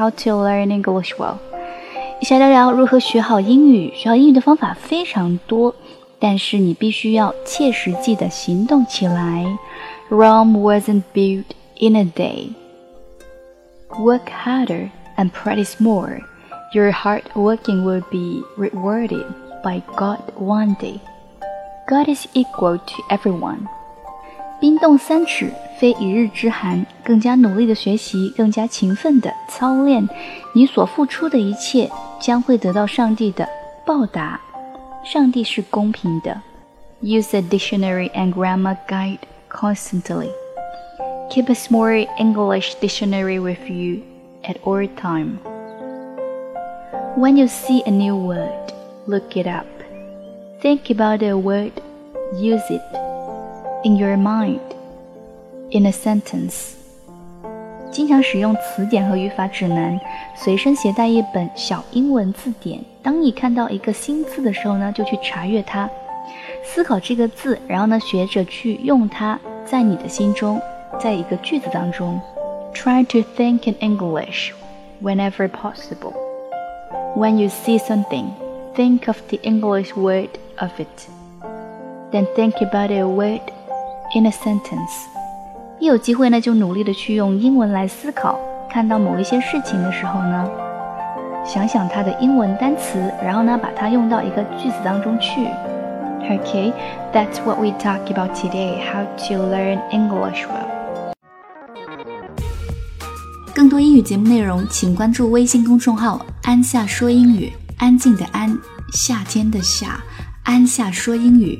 how to learn English well。一起来聊聊如何学好英语。学好英语的方法非常多，但是你必须要切实际的行动起来。Rome wasn't built in a day. Work harder and practice more. Your hard working will be rewarded by God one day. God is equal to everyone. 冰冻三尺， 非一日之寒。更加努力的学习，更加勤奋的操练，你所付出的一切将会得到上帝的报答。上帝是公平的。Use a dictionary and grammar guide constantly. Keep a small English dictionary with you at all time. When you see a new word, look it up. Think about the word, use it in your mind in a sentence。经常使用词典和语法指南，随身携带一本小英文字典。当你看到一个新字的时候呢，就去查阅它，思考这个字，然后呢，学着去用它，在你的心中，在一个句子当中。Try to think in English whenever possible. When you see something, think of the English word of it. Then think about a word in a sentence。 一有机会呢，就努力的去用英文来思考。看到某一些事情的时候呢，想想它的英文单词，然后呢，把它用到一个句子当中去。Okay, that's what we talk about today. How to learn English well. 更多英语节目内容，请关注微信公众号“安夏说英语”。安静的安，夏天的夏，安夏说英语。